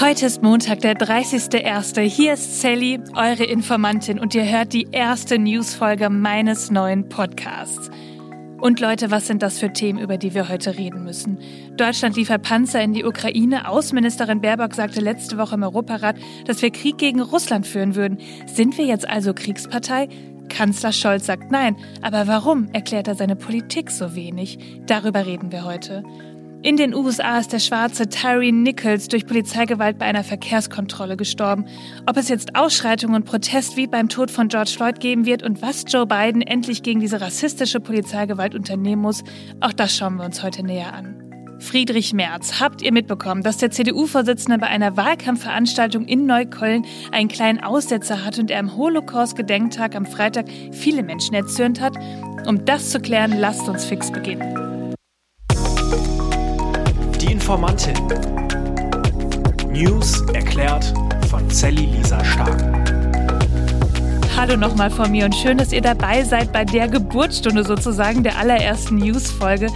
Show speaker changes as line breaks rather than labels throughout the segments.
Heute ist Montag, der 30.01. Hier ist Sally, eure Informantin, und ihr hört die erste Newsfolge meines neuen Podcasts. Und Leute, was sind das für Themen, über die wir heute reden müssen? Deutschland liefert Panzer in die Ukraine. Außenministerin Baerbock sagte letzte Woche im Europarat, dass wir Krieg gegen Russland führen würden. Sind wir jetzt also Kriegspartei? Kanzler Scholz sagt nein. Aber warum erklärt er seine Politik so wenig? Darüber reden wir heute. In den USA ist der schwarze Tyree Nichols durch Polizeigewalt bei einer Verkehrskontrolle gestorben. Ob es jetzt Ausschreitungen und Protest wie beim Tod von George Floyd geben wird und was Joe Biden endlich gegen diese rassistische Polizeigewalt unternehmen muss, auch das schauen wir uns heute näher an. Friedrich Merz, habt ihr mitbekommen, dass der CDU-Vorsitzende bei einer Wahlkampfveranstaltung in Neukölln einen kleinen Aussetzer hatte und er am Holocaust-Gedenktag am Freitag viele Menschen erzürnt hat? Um das zu klären, lasst uns fix beginnen.
Informantin. News erklärt von Sally Lisa Stark.
Hallo nochmal von mir und schön, dass ihr dabei seid bei der Geburtsstunde sozusagen der allerersten News-Folge.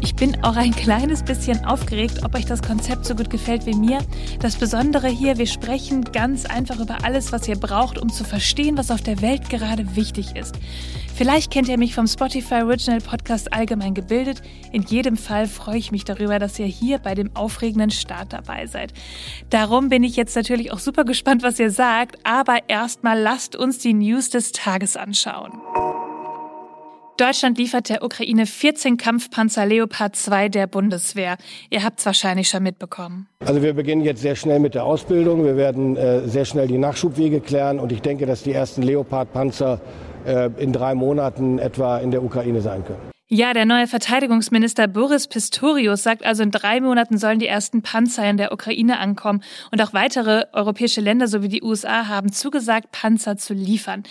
Ich bin auch ein kleines bisschen aufgeregt, ob euch das Konzept so gut gefällt wie mir. Das Besondere hier, wir sprechen ganz einfach über alles, was ihr braucht, um zu verstehen, was auf der Welt gerade wichtig ist. Vielleicht kennt ihr mich vom Spotify Original Podcast Allgemein gebildet. In jedem Fall freue ich mich darüber, dass ihr hier bei dem aufregenden Start dabei seid. Darum bin ich jetzt natürlich auch super gespannt, was ihr sagt, aber erstmal lasst uns die News des Tages anschauen. Deutschland liefert der Ukraine 14 Kampfpanzer Leopard 2 der Bundeswehr. Ihr habt es wahrscheinlich schon mitbekommen.
Also wir beginnen jetzt sehr schnell mit der Ausbildung. Wir werden äh, sehr schnell die Nachschubwege klären und ich denke, dass die ersten Leopard-Panzer äh, in drei Monaten etwa in der Ukraine sein können.
Ja, der neue Verteidigungsminister Boris Pistorius sagt also, in drei Monaten sollen die ersten Panzer in der Ukraine ankommen. Und auch weitere europäische Länder sowie die USA haben zugesagt, Panzer zu liefern.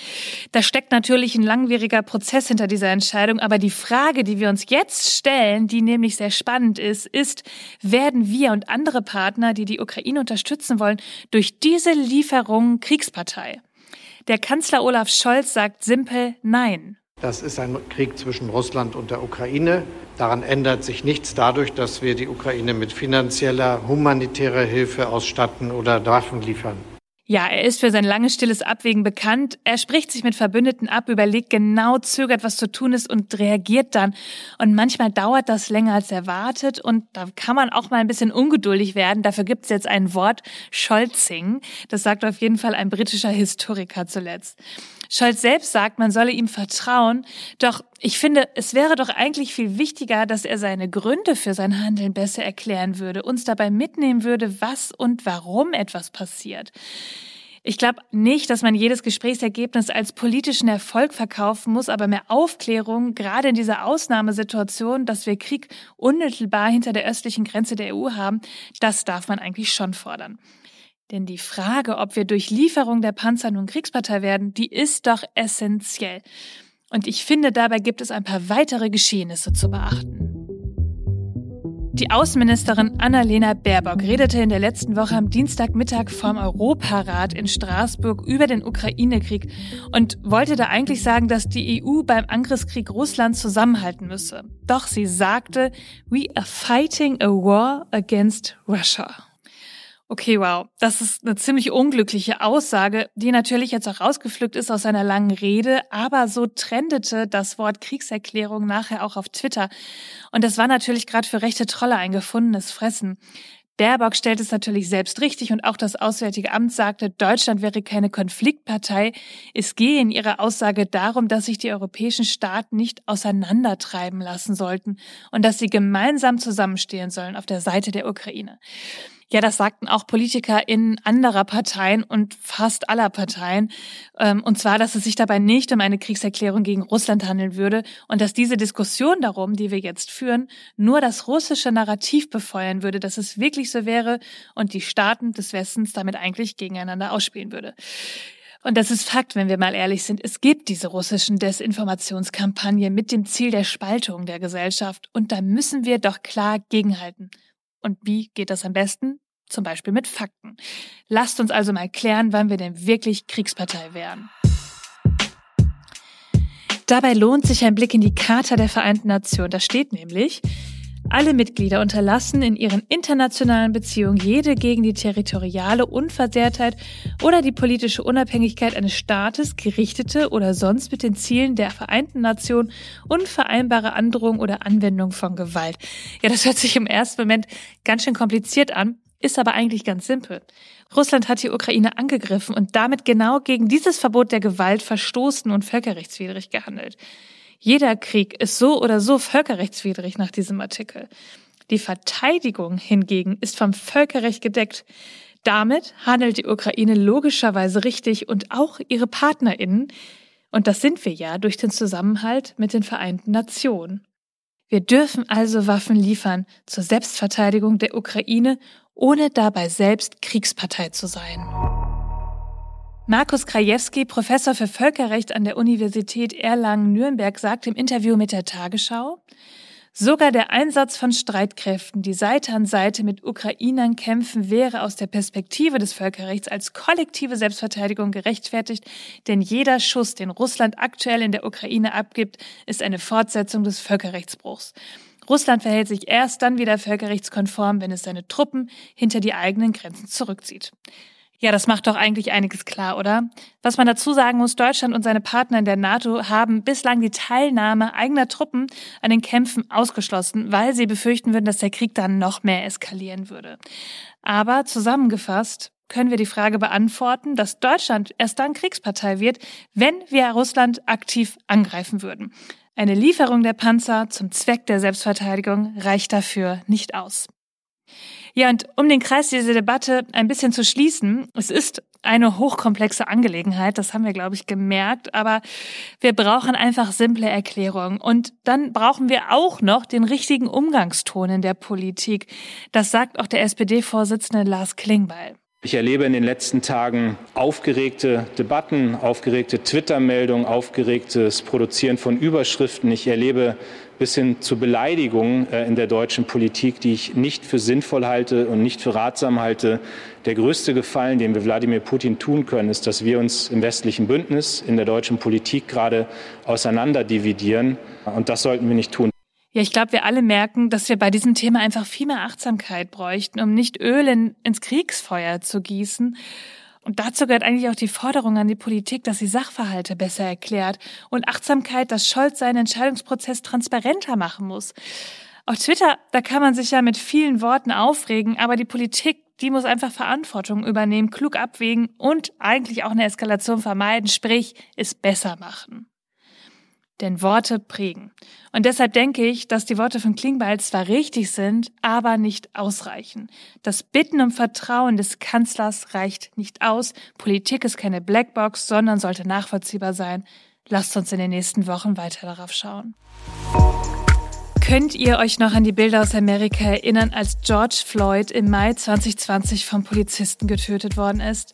Da steckt natürlich ein langwieriger Prozess hinter dieser Entscheidung. Aber die Frage, die wir uns jetzt stellen, die nämlich sehr spannend ist, ist, werden wir und andere Partner, die die Ukraine unterstützen wollen, durch diese Lieferungen Kriegspartei? Der Kanzler Olaf Scholz sagt simpel Nein.
Das ist ein Krieg zwischen Russland und der Ukraine. Daran ändert sich nichts dadurch, dass wir die Ukraine mit finanzieller, humanitärer Hilfe ausstatten oder Waffen liefern.
Ja, er ist für sein langes stilles Abwägen bekannt. Er spricht sich mit Verbündeten ab, überlegt genau, zögert, was zu tun ist und reagiert dann. Und manchmal dauert das länger als erwartet und da kann man auch mal ein bisschen ungeduldig werden. Dafür gibt es jetzt ein Wort, Scholzing. Das sagt auf jeden Fall ein britischer Historiker zuletzt. Scholz selbst sagt, man solle ihm vertrauen. Doch ich finde, es wäre doch eigentlich viel wichtiger, dass er seine Gründe für sein Handeln besser erklären würde, uns dabei mitnehmen würde, was und warum etwas passiert. Ich glaube nicht, dass man jedes Gesprächsergebnis als politischen Erfolg verkaufen muss, aber mehr Aufklärung, gerade in dieser Ausnahmesituation, dass wir Krieg unmittelbar hinter der östlichen Grenze der EU haben, das darf man eigentlich schon fordern. Denn die Frage, ob wir durch Lieferung der Panzer nun Kriegspartei werden, die ist doch essentiell. Und ich finde, dabei gibt es ein paar weitere Geschehnisse zu beachten. Die Außenministerin Annalena Baerbock redete in der letzten Woche am Dienstagmittag vom Europarat in Straßburg über den Ukraine-Krieg und wollte da eigentlich sagen, dass die EU beim Angriffskrieg Russlands zusammenhalten müsse. Doch sie sagte, we are fighting a war against Russia. Okay, wow. Das ist eine ziemlich unglückliche Aussage, die natürlich jetzt auch rausgepflückt ist aus einer langen Rede, aber so trendete das Wort Kriegserklärung nachher auch auf Twitter. Und das war natürlich gerade für rechte Trolle ein gefundenes Fressen. Baerbock stellt es natürlich selbst richtig und auch das Auswärtige Amt sagte, Deutschland wäre keine Konfliktpartei. Es gehe in ihrer Aussage darum, dass sich die europäischen Staaten nicht auseinandertreiben lassen sollten und dass sie gemeinsam zusammenstehen sollen auf der Seite der Ukraine. Ja, das sagten auch Politiker in anderer Parteien und fast aller Parteien. Ähm, und zwar, dass es sich dabei nicht um eine Kriegserklärung gegen Russland handeln würde und dass diese Diskussion darum, die wir jetzt führen, nur das russische Narrativ befeuern würde, dass es wirklich so wäre und die Staaten des Westens damit eigentlich gegeneinander ausspielen würde. Und das ist Fakt, wenn wir mal ehrlich sind. Es gibt diese russischen Desinformationskampagnen mit dem Ziel der Spaltung der Gesellschaft. Und da müssen wir doch klar gegenhalten. Und wie geht das am besten? Zum Beispiel mit Fakten. Lasst uns also mal klären, wann wir denn wirklich Kriegspartei wären. Dabei lohnt sich ein Blick in die Charta der Vereinten Nationen. Da steht nämlich, Alle Mitglieder unterlassen in ihren internationalen Beziehungen jede gegen die territoriale Unversehrtheit oder die politische Unabhängigkeit eines Staates gerichtete oder sonst mit den Zielen der Vereinten Nationen unvereinbare Androhung oder Anwendung von Gewalt. Ja, das hört sich im ersten Moment ganz schön kompliziert an, ist aber eigentlich ganz simpel. Russland hat die Ukraine angegriffen und damit genau gegen dieses Verbot der Gewalt verstoßen und völkerrechtswidrig gehandelt. Jeder Krieg ist so oder so völkerrechtswidrig nach diesem Artikel. Die Verteidigung hingegen ist vom Völkerrecht gedeckt. Damit handelt die Ukraine logischerweise richtig und auch ihre Partnerinnen. Und das sind wir ja durch den Zusammenhalt mit den Vereinten Nationen. Wir dürfen also Waffen liefern zur Selbstverteidigung der Ukraine, ohne dabei selbst Kriegspartei zu sein. Markus Krajewski, Professor für Völkerrecht an der Universität Erlangen-Nürnberg, sagt im Interview mit der Tagesschau, Sogar der Einsatz von Streitkräften, die Seite an Seite mit Ukrainern kämpfen, wäre aus der Perspektive des Völkerrechts als kollektive Selbstverteidigung gerechtfertigt, denn jeder Schuss, den Russland aktuell in der Ukraine abgibt, ist eine Fortsetzung des Völkerrechtsbruchs. Russland verhält sich erst dann wieder völkerrechtskonform, wenn es seine Truppen hinter die eigenen Grenzen zurückzieht. Ja, das macht doch eigentlich einiges klar, oder? Was man dazu sagen muss, Deutschland und seine Partner in der NATO haben bislang die Teilnahme eigener Truppen an den Kämpfen ausgeschlossen, weil sie befürchten würden, dass der Krieg dann noch mehr eskalieren würde. Aber zusammengefasst können wir die Frage beantworten, dass Deutschland erst dann Kriegspartei wird, wenn wir Russland aktiv angreifen würden. Eine Lieferung der Panzer zum Zweck der Selbstverteidigung reicht dafür nicht aus. Ja, und um den Kreis dieser Debatte ein bisschen zu schließen, es ist eine hochkomplexe Angelegenheit, das haben wir, glaube ich, gemerkt, aber wir brauchen einfach simple Erklärungen. Und dann brauchen wir auch noch den richtigen Umgangston in der Politik. Das sagt auch der SPD-Vorsitzende Lars Klingbeil.
Ich erlebe in den letzten Tagen aufgeregte Debatten, aufgeregte Twitter-Meldungen, aufgeregtes Produzieren von Überschriften. Ich erlebe bis hin zu Beleidigungen äh, in der deutschen Politik, die ich nicht für sinnvoll halte und nicht für ratsam halte. Der größte Gefallen, den wir Wladimir Putin tun können, ist, dass wir uns im westlichen Bündnis, in der deutschen Politik gerade auseinanderdividieren. Und das sollten wir nicht tun.
Ja, ich glaube, wir alle merken, dass wir bei diesem Thema einfach viel mehr Achtsamkeit bräuchten, um nicht Öl in, ins Kriegsfeuer zu gießen. Und dazu gehört eigentlich auch die Forderung an die Politik, dass sie Sachverhalte besser erklärt und Achtsamkeit, dass Scholz seinen Entscheidungsprozess transparenter machen muss. Auf Twitter, da kann man sich ja mit vielen Worten aufregen, aber die Politik, die muss einfach Verantwortung übernehmen, klug abwägen und eigentlich auch eine Eskalation vermeiden, sprich, es besser machen. Denn Worte prägen. Und deshalb denke ich, dass die Worte von Klingbeil zwar richtig sind, aber nicht ausreichen. Das Bitten um Vertrauen des Kanzlers reicht nicht aus. Politik ist keine Blackbox, sondern sollte nachvollziehbar sein. Lasst uns in den nächsten Wochen weiter darauf schauen. Könnt ihr euch noch an die Bilder aus Amerika erinnern, als George Floyd im Mai 2020 vom Polizisten getötet worden ist?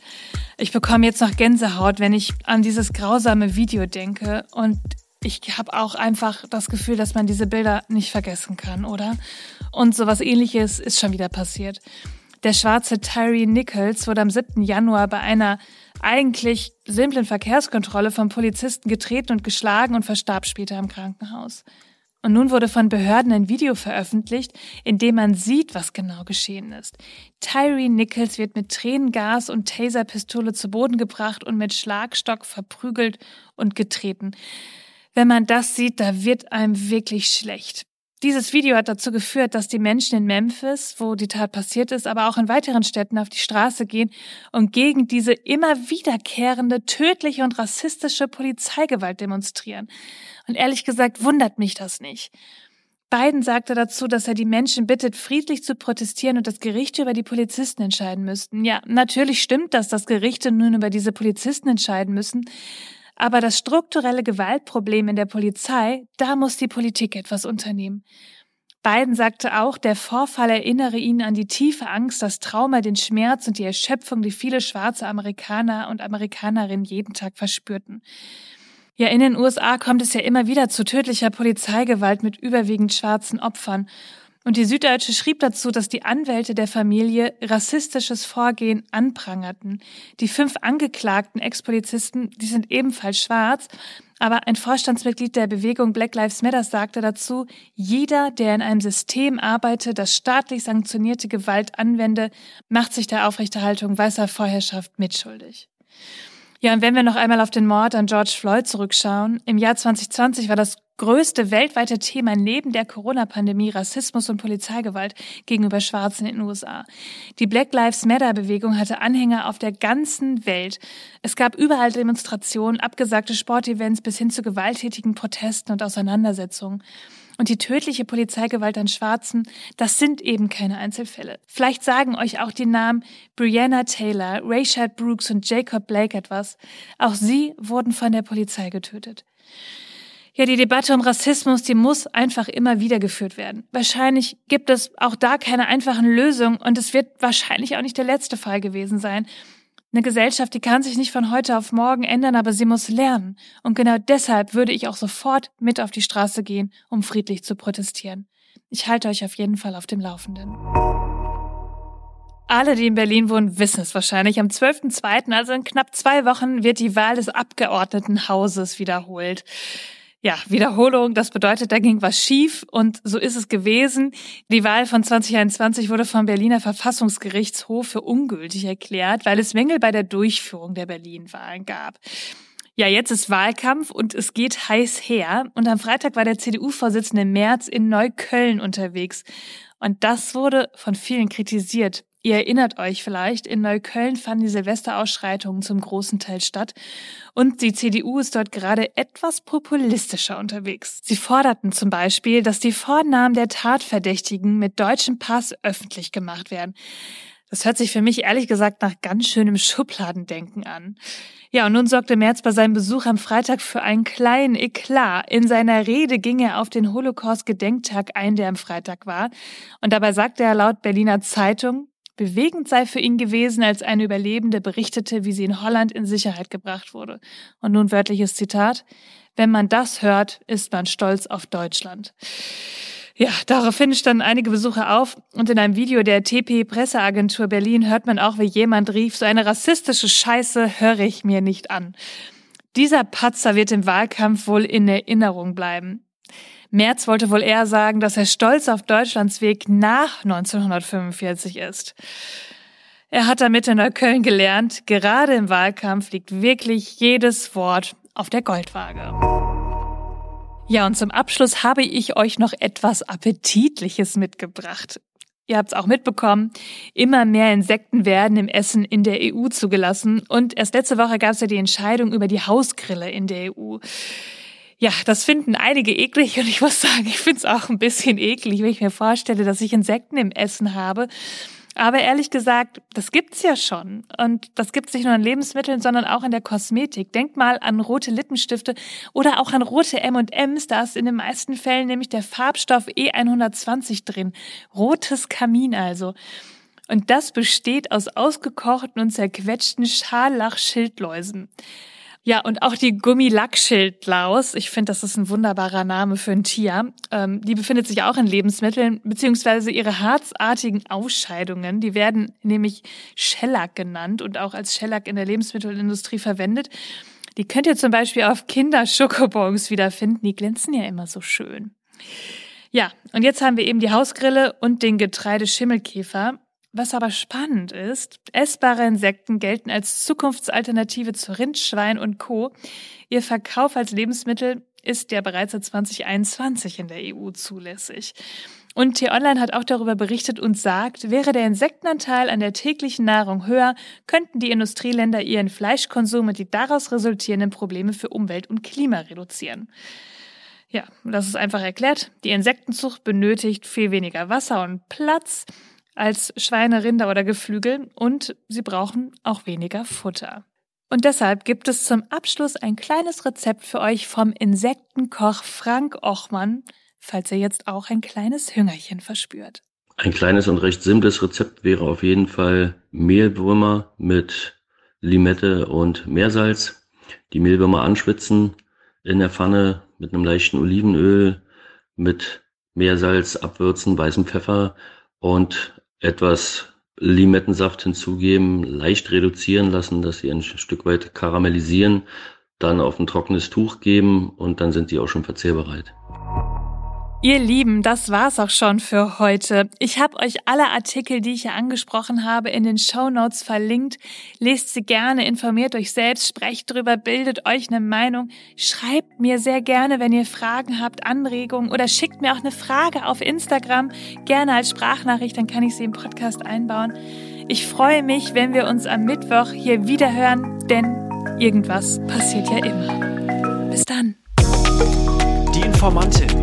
Ich bekomme jetzt noch Gänsehaut, wenn ich an dieses grausame Video denke und ich habe auch einfach das Gefühl, dass man diese Bilder nicht vergessen kann, oder? Und sowas ähnliches ist schon wieder passiert. Der schwarze Tyree Nichols wurde am 7. Januar bei einer eigentlich simplen Verkehrskontrolle vom Polizisten getreten und geschlagen und verstarb später im Krankenhaus. Und nun wurde von Behörden ein Video veröffentlicht, in dem man sieht, was genau geschehen ist. Tyree Nichols wird mit Tränengas und Taserpistole zu Boden gebracht und mit Schlagstock verprügelt und getreten. Wenn man das sieht, da wird einem wirklich schlecht. Dieses Video hat dazu geführt, dass die Menschen in Memphis, wo die Tat passiert ist, aber auch in weiteren Städten auf die Straße gehen und gegen diese immer wiederkehrende tödliche und rassistische Polizeigewalt demonstrieren. Und ehrlich gesagt wundert mich das nicht. Biden sagte dazu, dass er die Menschen bittet, friedlich zu protestieren und das Gericht über die Polizisten entscheiden müssten. Ja, natürlich stimmt das, dass Gerichte nun über diese Polizisten entscheiden müssen. Aber das strukturelle Gewaltproblem in der Polizei, da muss die Politik etwas unternehmen. Biden sagte auch, der Vorfall erinnere ihn an die tiefe Angst, das Trauma, den Schmerz und die Erschöpfung, die viele schwarze Amerikaner und Amerikanerinnen jeden Tag verspürten. Ja, in den USA kommt es ja immer wieder zu tödlicher Polizeigewalt mit überwiegend schwarzen Opfern. Und die Süddeutsche schrieb dazu, dass die Anwälte der Familie rassistisches Vorgehen anprangerten. Die fünf angeklagten Ex-Polizisten, die sind ebenfalls schwarz, Aber ein Vorstandsmitglied der Bewegung Black Lives Matter sagte dazu, jeder, der in einem System arbeitet, das staatlich sanktionierte Gewalt anwende, macht sich der Aufrechterhaltung weißer Vorherrschaft mitschuldig. Ja, und wenn wir noch einmal auf den Mord an George Floyd zurückschauen, im Jahr 2020 war das größte weltweite Thema neben der Corona-Pandemie Rassismus und Polizeigewalt gegenüber Schwarzen in den USA. Die Black Lives Matter-Bewegung hatte Anhänger auf der ganzen Welt. Es gab überall Demonstrationen, abgesagte Sportevents bis hin zu gewalttätigen Protesten und Auseinandersetzungen. Und die tödliche Polizeigewalt an Schwarzen, das sind eben keine Einzelfälle. Vielleicht sagen euch auch die Namen Brianna Taylor, Rayshad Brooks und Jacob Blake etwas. Auch sie wurden von der Polizei getötet. Ja, die Debatte um Rassismus, die muss einfach immer wieder geführt werden. Wahrscheinlich gibt es auch da keine einfachen Lösungen und es wird wahrscheinlich auch nicht der letzte Fall gewesen sein. Eine Gesellschaft, die kann sich nicht von heute auf morgen ändern, aber sie muss lernen. Und genau deshalb würde ich auch sofort mit auf die Straße gehen, um friedlich zu protestieren. Ich halte euch auf jeden Fall auf dem Laufenden. Alle, die in Berlin wohnen, wissen es wahrscheinlich. Am 12.02., also in knapp zwei Wochen, wird die Wahl des Abgeordnetenhauses wiederholt ja, Wiederholung, das bedeutet, da ging was schief und so ist es gewesen. Die Wahl von 2021 wurde vom Berliner Verfassungsgerichtshof für ungültig erklärt, weil es Mängel bei der Durchführung der Berlin-Wahlen gab. Ja, jetzt ist Wahlkampf und es geht heiß her. Und am Freitag war der CDU-Vorsitzende Merz in Neukölln unterwegs. Und das wurde von vielen kritisiert. Ihr erinnert euch vielleicht, in Neukölln fanden die Silvesterausschreitungen zum großen Teil statt und die CDU ist dort gerade etwas populistischer unterwegs. Sie forderten zum Beispiel, dass die Vornamen der Tatverdächtigen mit deutschem Pass öffentlich gemacht werden. Das hört sich für mich ehrlich gesagt nach ganz schönem Schubladendenken an. Ja, und nun sorgte Merz bei seinem Besuch am Freitag für einen kleinen Eklat. In seiner Rede ging er auf den Holocaust-Gedenktag ein, der am Freitag war. Und dabei sagte er laut Berliner Zeitung, Bewegend sei für ihn gewesen, als eine Überlebende berichtete, wie sie in Holland in Sicherheit gebracht wurde. Und nun wörtliches Zitat. Wenn man das hört, ist man stolz auf Deutschland. Ja, daraufhin standen einige Besucher auf und in einem Video der TP Presseagentur Berlin hört man auch, wie jemand rief, so eine rassistische Scheiße höre ich mir nicht an. Dieser Patzer wird im Wahlkampf wohl in Erinnerung bleiben. Merz wollte wohl eher sagen, dass er stolz auf Deutschlands Weg nach 1945 ist. Er hat damit in Neukölln gelernt, gerade im Wahlkampf liegt wirklich jedes Wort auf der Goldwaage. Ja, und zum Abschluss habe ich euch noch etwas Appetitliches mitgebracht. Ihr habt es auch mitbekommen, immer mehr Insekten werden im Essen in der EU zugelassen und erst letzte Woche gab es ja die Entscheidung über die Hausgrille in der EU. Ja, das finden einige eklig und ich muss sagen, ich finde es auch ein bisschen eklig, wenn ich mir vorstelle, dass ich Insekten im Essen habe. Aber ehrlich gesagt, das gibt's ja schon. Und das gibt's nicht nur in Lebensmitteln, sondern auch in der Kosmetik. Denkt mal an rote Lippenstifte oder auch an rote M&Ms. Da ist in den meisten Fällen nämlich der Farbstoff E120 drin. Rotes Kamin also. Und das besteht aus ausgekochten und zerquetschten Scharlachschildläusen. Ja, und auch die Gummilackschildlaus, ich finde, das ist ein wunderbarer Name für ein Tier, ähm, die befindet sich auch in Lebensmitteln, beziehungsweise ihre harzartigen Ausscheidungen, die werden nämlich Shellac genannt und auch als Shellac in der Lebensmittelindustrie verwendet. Die könnt ihr zum Beispiel auf Kinderschokobons wiederfinden, die glänzen ja immer so schön. Ja, und jetzt haben wir eben die Hausgrille und den Getreideschimmelkäfer. Was aber spannend ist, essbare Insekten gelten als Zukunftsalternative zu Rind, Schwein und Co. Ihr Verkauf als Lebensmittel ist ja bereits seit 2021 in der EU zulässig. Und T-Online hat auch darüber berichtet und sagt, wäre der Insektenanteil an der täglichen Nahrung höher, könnten die Industrieländer ihren Fleischkonsum und die daraus resultierenden Probleme für Umwelt und Klima reduzieren. Ja, das ist einfach erklärt. Die Insektenzucht benötigt viel weniger Wasser und Platz als Schweine, Rinder oder Geflügel und sie brauchen auch weniger Futter. Und deshalb gibt es zum Abschluss ein kleines Rezept für euch vom Insektenkoch Frank Ochmann, falls ihr jetzt auch ein kleines Hüngerchen verspürt.
Ein kleines und recht simples Rezept wäre auf jeden Fall Mehlwürmer mit Limette und Meersalz. Die Mehlwürmer anschwitzen in der Pfanne mit einem leichten Olivenöl, mit Meersalz abwürzen, weißem Pfeffer und etwas Limettensaft hinzugeben, leicht reduzieren lassen, dass sie ein Stück weit karamellisieren, dann auf ein trockenes Tuch geben und dann sind die auch schon verzehrbereit.
Ihr Lieben, das war's auch schon für heute. Ich habe euch alle Artikel, die ich hier angesprochen habe, in den Show Notes verlinkt. Lest sie gerne, informiert euch selbst, sprecht drüber, bildet euch eine Meinung. Schreibt mir sehr gerne, wenn ihr Fragen habt, Anregungen oder schickt mir auch eine Frage auf Instagram, gerne als Sprachnachricht, dann kann ich sie im Podcast einbauen. Ich freue mich, wenn wir uns am Mittwoch hier wieder hören, denn irgendwas passiert ja immer. Bis dann.
Die Informantin.